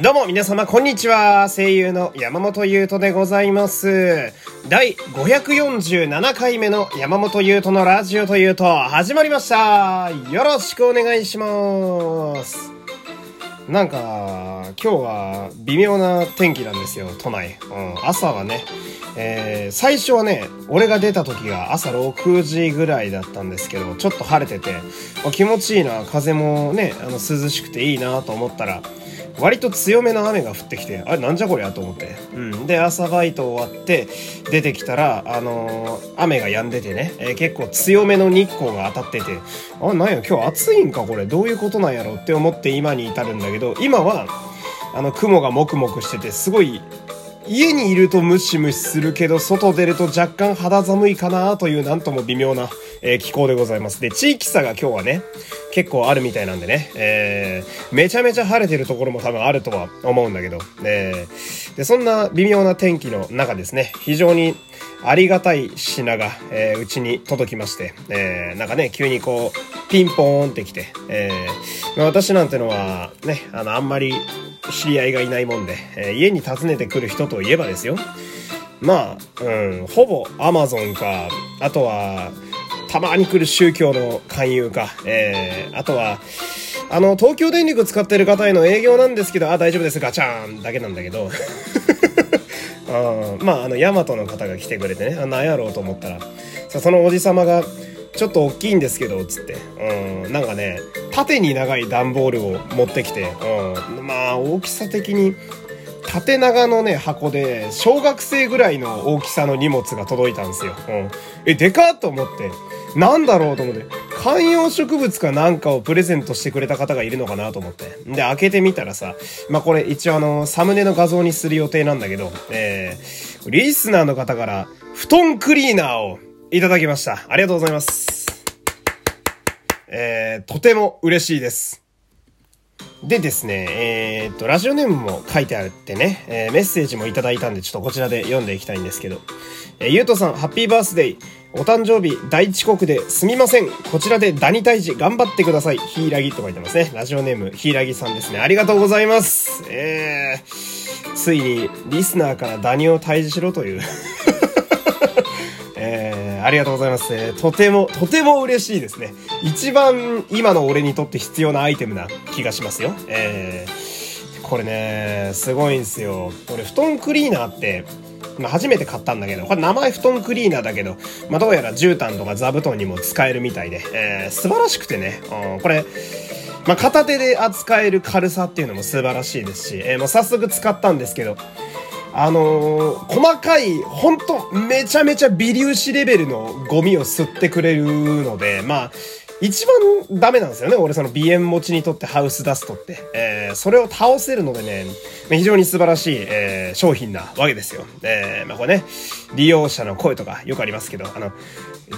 どうも皆様こんにちは。声優の山本優斗でございます。第547回目の山本優斗のラジオというと始まりました。よろしくお願いします。なんか、今日は微妙な天気なんですよ、都内。うん、朝はね、えー、最初はね、俺が出た時が朝6時ぐらいだったんですけど、ちょっと晴れてて、気持ちいいな、風もね、あの涼しくていいなと思ったら、割と強めの雨が降ってきて、あれなんじゃこりゃと思って。うん。で、朝バイト終わって、出てきたら、あのー雨が止んでてね、えー結構強めの日光が当たってて、あ、なんや、今日暑いんかこれ、どういうことなんやろって思って今に至るんだけど、今は、あの、雲がもくもくしてて、すごい、家にいるとムシムシするけど、外出ると若干肌寒いかなというなんとも微妙な、えー気候でございます。で、地域差が今日はね、結構あるみたいなんでね、えーめちゃめちゃ晴れてるところも多分あるとは思うんだけど、えーで、そんな微妙な天気の中ですね、非常にありがたい品が、えーうちに届きまして、えーなんかね、急にこう、ピンポーンってきて、えー私なんてのは、ね、あの、あんまり知り合いがいないもんで、えー家に訪ねてくる人といえばですよ。まあ、うん、ほぼアマゾンか、あとは、たまに来る宗教の勧誘か、えー、あとは、あの、東京電力使ってる方への営業なんですけど、あ、大丈夫です、ガチャンだけなんだけど、あまあ、あの、ヤマトの方が来てくれてね、あなんやろうと思ったら、さそのおじさまが、ちょっと大きいんですけど、つって、うん、なんかね、縦に長い段ボールを持ってきて、うん、まあ、大きさ的に、縦長のね、箱で、小学生ぐらいの大きさの荷物が届いたんですよ。うん。え、でかっと思って、なんだろうと思って、観葉植物かなんかをプレゼントしてくれた方がいるのかなと思って。で、開けてみたらさ、まあ、これ一応あの、サムネの画像にする予定なんだけど、えー、リスナーの方から、布団クリーナーをいただきました。ありがとうございます。えー、とても嬉しいです。でですね、えーっと、ラジオネームも書いてあるってね、えーメッセージもいただいたんで、ちょっとこちらで読んでいきたいんですけど、えーゆうとさん、ハッピーバースデー。お誕生日大遅刻ですみません。こちらでダニ退治頑張ってください。ヒイラギと書いてますね。ラジオネーム、ヒイラギさんですね。ありがとうございます。えー、ついにリスナーからダニを退治しろという。ありがとうございます。とても、とても嬉しいですね。一番今の俺にとって必要なアイテムな気がしますよ。えー、これね、すごいんですよ。俺、布団クリーナーって、まあ、初めて買ったんだけど、これ名前布団クリーナーだけど、まあ、どうやら絨毯とか座布団にも使えるみたいで、えー、素晴らしくてね、うんこれ、まあ、片手で扱える軽さっていうのも素晴らしいですし、えーもう早速使ったんですけど、あのー細かい、ほんと、めちゃめちゃ微粒子レベルのゴミを吸ってくれるので、まあ、一番ダメなんですよね。俺その鼻炎持ちにとってハウスダストって。えー、それを倒せるのでね、非常に素晴らしい、えー商品なわけですよ。えー、まあこれね、利用者の声とかよくありますけど、あの、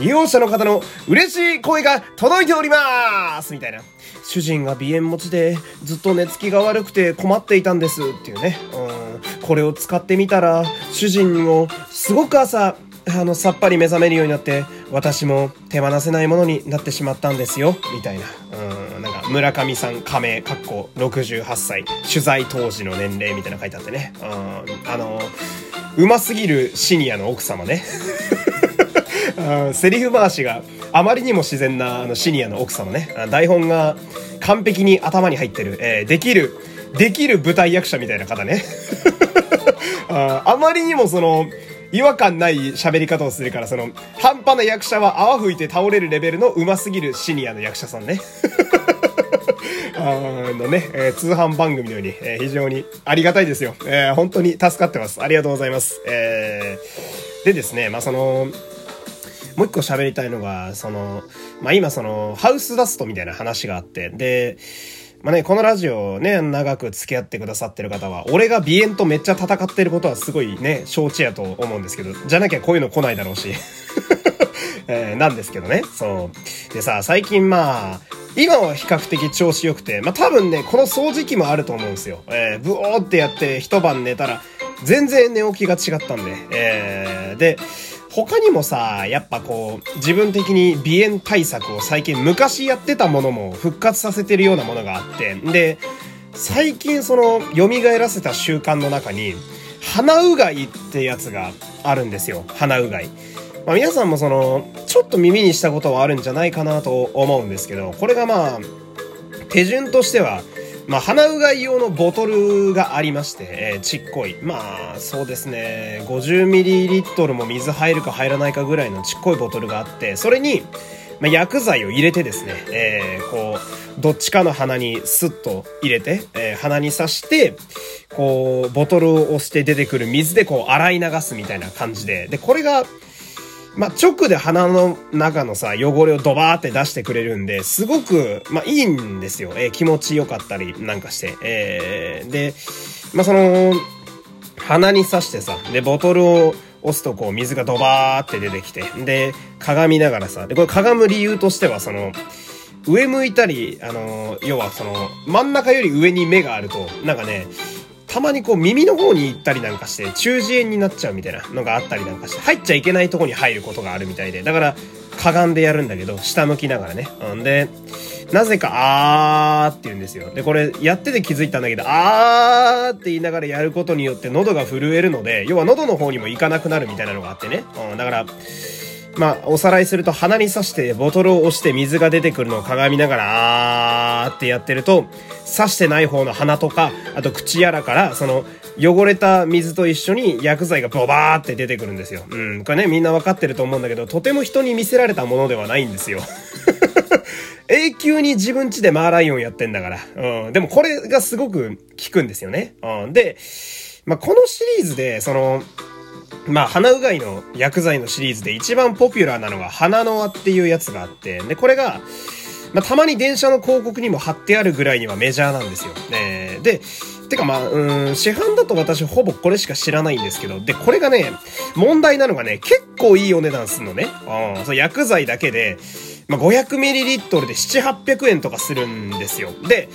利用者の方の嬉しい声が届いておりますみたいな。主人が鼻炎持ちでずっと寝つきが悪くて困っていたんですっていうね。うん、これを使ってみたら、主人もすごく朝、あの、さっぱり目覚めるようになって、私も手放せないものになってしまったんですよ、みたいな。うん、なんか、村上さん加盟、かっこ68歳、取材当時の年齢みたいな書いてあってね。うん、あの、うますぎるシニアの奥様ね。うんセリフ回しがあまりにも自然なあのシニアの奥様ね。台本が完璧に頭に入ってる、えーできる、できる舞台役者みたいな方ね。あ あまりにもその、違和感ない喋り方をするから、その、半端な役者は泡吹いて倒れるレベルの上手すぎるシニアの役者さんね。あのね、えー通販番組のように、えー非常にありがたいですよ。えー本当に助かってます。ありがとうございます。えでですね、まあ、その、もう一個喋りたいのが、その、まあ、今その、ハウスダストみたいな話があって、で、まあね、このラジオをね、長く付き合ってくださってる方は、俺が鼻炎とめっちゃ戦ってることはすごいね、承知やと思うんですけど、じゃなきゃこういうの来ないだろうし。えーなんですけどね、そう。でさ、最近まあ、今は比較的調子良くて、まあ多分ね、この掃除機もあると思うんですよ。えー、ブオーってやって一晩寝たら、全然寝起きが違ったんで、えー、で、他にもさ、やっぱこう、自分的に鼻炎対策を最近昔やってたものも復活させてるようなものがあって、で、最近その、蘇らせた習慣の中に、鼻うがいってやつがあるんですよ。鼻うがい。まあ、皆さんもその、ちょっと耳にしたことはあるんじゃないかなと思うんですけど、これがまあ、手順としては、まあ、鼻うがい用のボトルがありまして、えー、ちっこい。まあ、そうですね、50ml も水入るか入らないかぐらいのちっこいボトルがあって、それに、まあ、薬剤を入れてですね、えー、こう、どっちかの鼻にスッと入れて、えー、鼻に刺して、こう、ボトルを押して出てくる水でこう、洗い流すみたいな感じで、で、これが、まあ、直で鼻の中のさ、汚れをドバーって出してくれるんで、すごく、まあ、いいんですよ。えー、気持ちよかったりなんかして。えー、で、まあ、その、鼻に刺してさ、で、ボトルを押すとこう水がドバーって出てきて、で、鏡ながらさ、で、これ鏡む理由としては、その、上向いたり、あの、要はその、真ん中より上に目があると、なんかね、たまにこう耳の方に行ったりなんかして中耳炎になっちゃうみたいなのがあったりなんかして入っちゃいけないとこに入ることがあるみたいで。だからかがんでやるんだけど下向きながらね。んでなぜかあーって言うんですよ。でこれやってて気づいたんだけどあーって言いながらやることによって喉が震えるので要は喉の方にも行かなくなるみたいなのがあってね、うん、だからまあ、おさらいすると鼻に刺してボトルを押して水が出てくるのを鏡ながら、あーってやってると、刺してない方の鼻とか、あと口やらから、その、汚れた水と一緒に薬剤がボバーって出てくるんですよ。うん。これね、みんなわかってると思うんだけど、とても人に見せられたものではないんですよ。永久に自分家でマーライオンやってんだから。うん。でもこれがすごく効くんですよね。うん。で、まあ、このシリーズで、その、まあ、鼻うがいの薬剤のシリーズで一番ポピュラーなのが鼻の輪っていうやつがあって、で、これが、まあ、たまに電車の広告にも貼ってあるぐらいにはメジャーなんですよ。ね、で、てかまあ、うん、市販だと私ほぼこれしか知らないんですけど、で、これがね、問題なのがね、結構いいお値段すんのね。うん、そう薬剤だけで、まあ、500ml で7、800円とかするんですよ。で、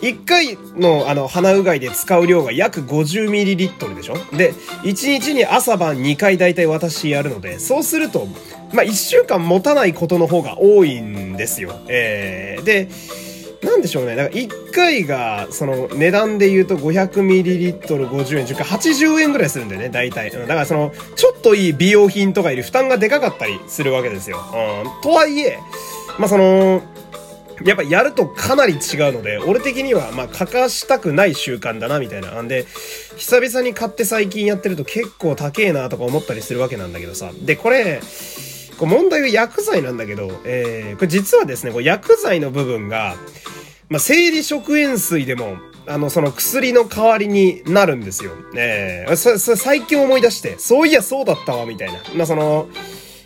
1回のあの鼻うがいで使う量が約 50ml でしょ？で、1日に朝晩2回大体私やるので、そうすると、まあ、1週間持たないことの方が多いんですよ。えー、で、なんでしょうね。だから1回が、その値段で言うと 500ml50 円、10回80円ぐらいするんだよね、大体。だからその、ちょっといい美容品とかより負担がでかかったりするわけですよ。うん。とはいえ、まあ、その、やっぱやるとかなり違うので、俺的には、まあ、欠かしたくない習慣だな、みたいな。んで、久々に買って最近やってると結構高えな、とか思ったりするわけなんだけどさ。で、これ、こう問題は薬剤なんだけど、えー、これ実はですね、こう薬剤の部分が、まあ、生理食塩水でも、あの、その薬の代わりになるんですよ。えー、そ、そ、最近思い出して、そういやそうだったわ、みたいな。まあ、その、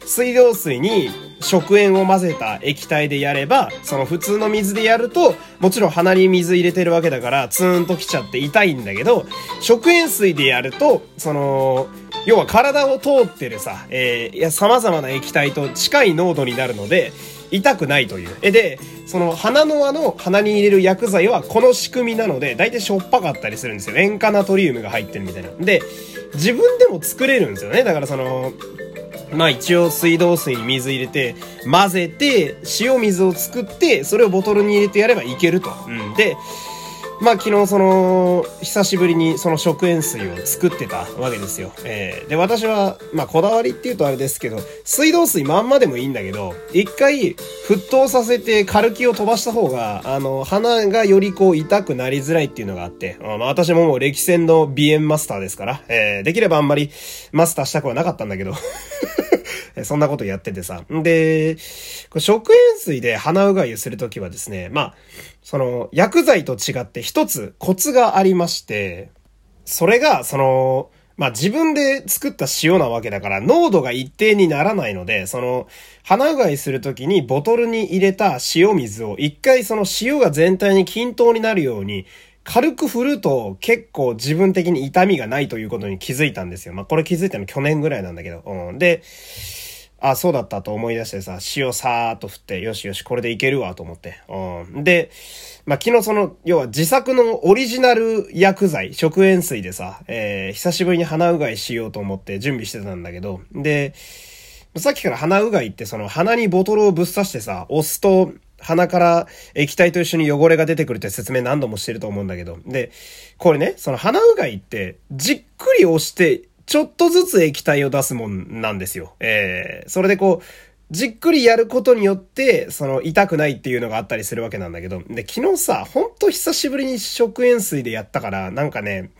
水道水に食塩を混ぜた液体でやれば、その普通の水でやると、もちろん鼻に水入れてるわけだから、ツーンときちゃって痛いんだけど、食塩水でやると、その、要は体を通ってるさ、えー、いや、様々な液体と近い濃度になるので、痛くないという。え、で、その鼻の輪の鼻に入れる薬剤はこの仕組みなので、だいたいしょっぱかったりするんですよ。塩化ナトリウムが入ってるみたいな。で、自分でも作れるんですよね。だからその、まあ一応水道水に水入れて、混ぜて、塩水を作って、それをボトルに入れてやればいけると。うん。で、まあ昨日その、久しぶりにその食塩水を作ってたわけですよ。えー、で、私は、まあこだわりって言うとあれですけど、水道水まんまでもいいんだけど、一回沸騰させてカルキを飛ばした方が、あの、鼻がよりこう痛くなりづらいっていうのがあって、まあ私ももう歴戦の鼻炎マスターですから、えー、できればあんまりマスターしたくはなかったんだけどそんなことやっててさ。んで、食塩水で鼻うがいをするときはですね、まあ、その、薬剤と違って一つコツがありまして、それが、その、まあ自分で作った塩なわけだから濃度が一定にならないので、その、鼻うがいするときにボトルに入れた塩水を一回その塩が全体に均等になるように軽く振ると結構自分的に痛みがないということに気づいたんですよ。まあこれ気づいたの去年ぐらいなんだけど。うん。で、あ、そうだったと思い出してさ、塩さーっと振って、よしよし、これでいけるわと思って。うん。で、まあ、昨日その、要は自作のオリジナル薬剤、食塩水でさ、えー、久しぶりに鼻うがいしようと思って準備してたんだけど、で、さっきから鼻うがいってその鼻にボトルをぶっ刺してさ、押すと、鼻から液体と一緒に汚れが出てくるって説明何度もしてると思うんだけど。で、これね、その鼻うがいって、じっくり押して、ちょっとずつ液体を出すもんなんですよ。えー、それでこう、じっくりやることによって、その痛くないっていうのがあったりするわけなんだけど、で、昨日さ、ほんと久しぶりに食塩水でやったから、なんかね、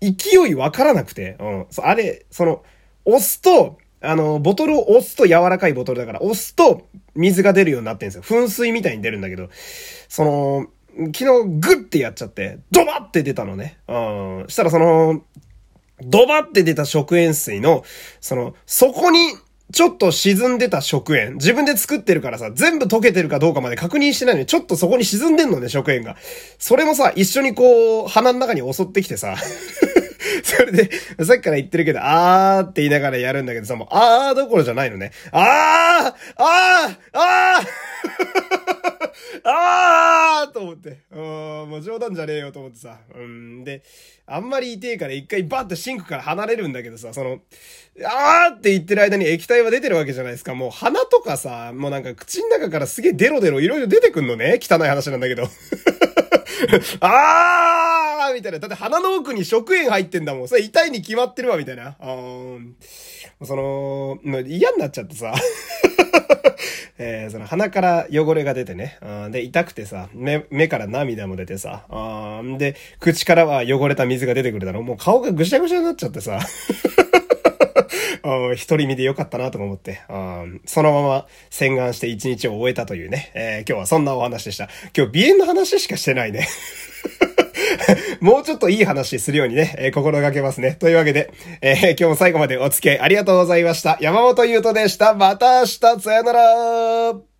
勢いわからなくて、うん。あれ、その、押すと、あの、ボトルを押すと柔らかいボトルだから、押すと水が出るようになってるんですよ。噴水みたいに出るんだけど、その、昨日グッてやっちゃって、ドバって出たのね。うん。したらその、ドバって出た食塩水の、その、そこに、ちょっと沈んでた食塩。自分で作ってるからさ、全部溶けてるかどうかまで確認してないのに、ちょっとそこに沈んでんのね、食塩が。それもさ、一緒にこう、鼻の中に襲ってきてさ、それで、さっきから言ってるけど、あーって言いながらやるんだけどさ、もう、あーどころじゃないのね。あーあーあーあーと思って。うん、もう冗談じゃねえよと思ってさ。うん、で、あんまり痛えから一回バッとシンクから離れるんだけどさ、その、あーって言ってる間に液体は出てるわけじゃないですか。もう鼻とかさ、もうなんか口の中からすげえデロデロいろいろ出てくんのね。汚い話なんだけど。あーみたいな。だって鼻の奥に食塩入ってんだもん。それ痛いに決まってるわ、みたいな。あーその、嫌になっちゃってさ。えー、その鼻から汚れが出てね。で、痛くてさ、目、目から涙も出てさ。で、口からは汚れた水が出てくるだろ。もう顔がぐしゃぐしゃになっちゃってさ。一人見でよかったなと思って、そのまま洗顔して一日を終えたというね、えー、今日はそんなお話でした。今日鼻炎の話しかしてないね。もうちょっといい話するようにね、えー、心がけますね。というわけで、えー、今日も最後までお付き合いありがとうございました。山本優斗でした。また明日、さよなら